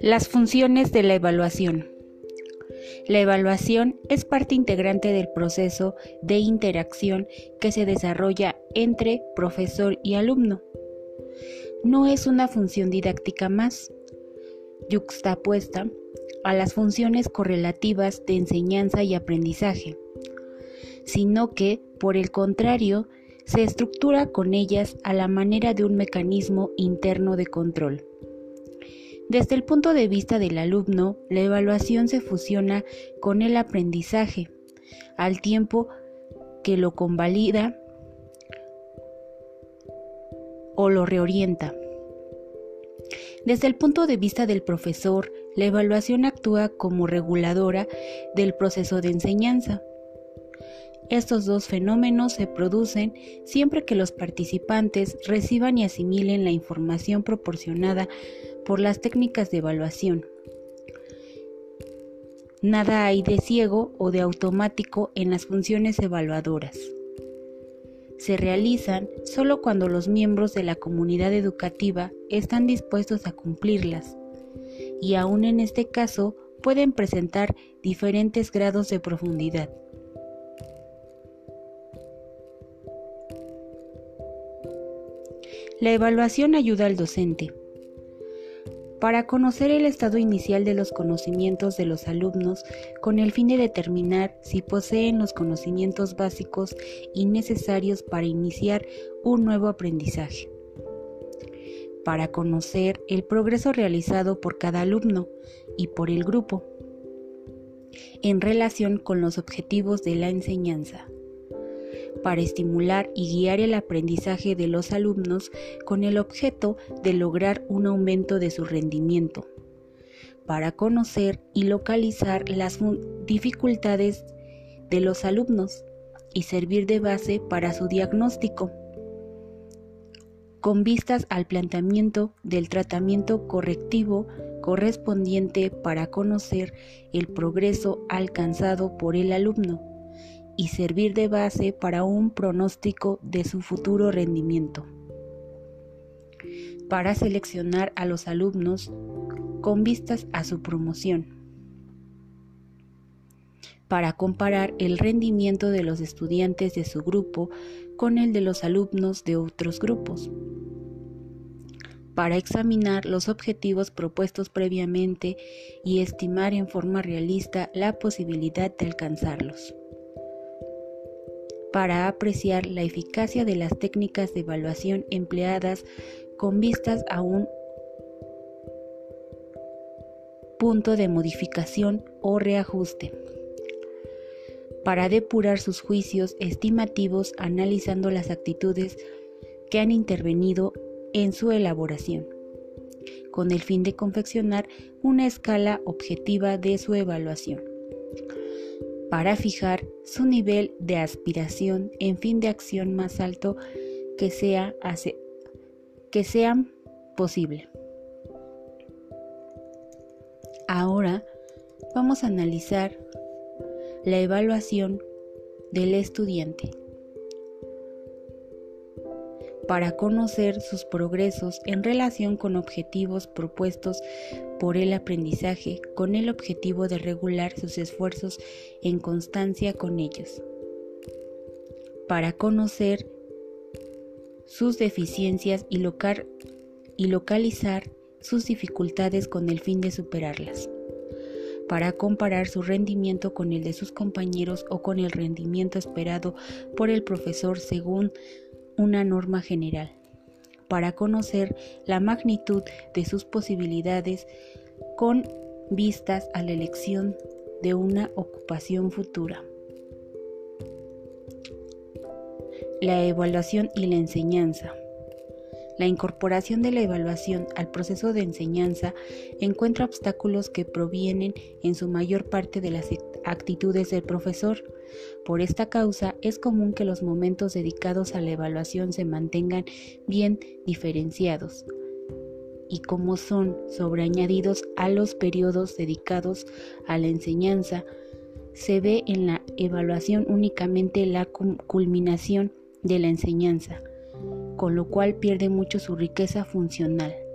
Las funciones de la evaluación. La evaluación es parte integrante del proceso de interacción que se desarrolla entre profesor y alumno. No es una función didáctica más, yuxtapuesta a las funciones correlativas de enseñanza y aprendizaje, sino que, por el contrario, se estructura con ellas a la manera de un mecanismo interno de control. Desde el punto de vista del alumno, la evaluación se fusiona con el aprendizaje, al tiempo que lo convalida o lo reorienta. Desde el punto de vista del profesor, la evaluación actúa como reguladora del proceso de enseñanza. Estos dos fenómenos se producen siempre que los participantes reciban y asimilen la información proporcionada por las técnicas de evaluación. Nada hay de ciego o de automático en las funciones evaluadoras. Se realizan solo cuando los miembros de la comunidad educativa están dispuestos a cumplirlas, y aún en este caso pueden presentar diferentes grados de profundidad. La evaluación ayuda al docente para conocer el estado inicial de los conocimientos de los alumnos con el fin de determinar si poseen los conocimientos básicos y necesarios para iniciar un nuevo aprendizaje. Para conocer el progreso realizado por cada alumno y por el grupo en relación con los objetivos de la enseñanza para estimular y guiar el aprendizaje de los alumnos con el objeto de lograr un aumento de su rendimiento, para conocer y localizar las dificultades de los alumnos y servir de base para su diagnóstico, con vistas al planteamiento del tratamiento correctivo correspondiente para conocer el progreso alcanzado por el alumno y servir de base para un pronóstico de su futuro rendimiento. Para seleccionar a los alumnos con vistas a su promoción. Para comparar el rendimiento de los estudiantes de su grupo con el de los alumnos de otros grupos para examinar los objetivos propuestos previamente y estimar en forma realista la posibilidad de alcanzarlos para apreciar la eficacia de las técnicas de evaluación empleadas con vistas a un punto de modificación o reajuste, para depurar sus juicios estimativos analizando las actitudes que han intervenido en su elaboración, con el fin de confeccionar una escala objetiva de su evaluación para fijar su nivel de aspiración en fin de acción más alto que sea, que sea posible. Ahora vamos a analizar la evaluación del estudiante para conocer sus progresos en relación con objetivos propuestos por el aprendizaje con el objetivo de regular sus esfuerzos en constancia con ellos. Para conocer sus deficiencias y, localizar sus dificultades con el fin de superarlas para comparar su rendimiento con el de sus compañeros o con el rendimiento esperado por el profesor según una norma general para conocer la magnitud de sus posibilidades con vistas a la elección de una ocupación futura. La evaluación y la enseñanza. La incorporación de la evaluación al proceso de enseñanza encuentra obstáculos que provienen en su mayor parte de las actitudes del profesor. Por esta causa es común que los momentos dedicados a la evaluación se mantengan bien diferenciados y como son sobreañadidos a los periodos dedicados a la enseñanza, se ve en la evaluación únicamente la culminación de la enseñanza, con lo cual pierde mucho su riqueza funcional.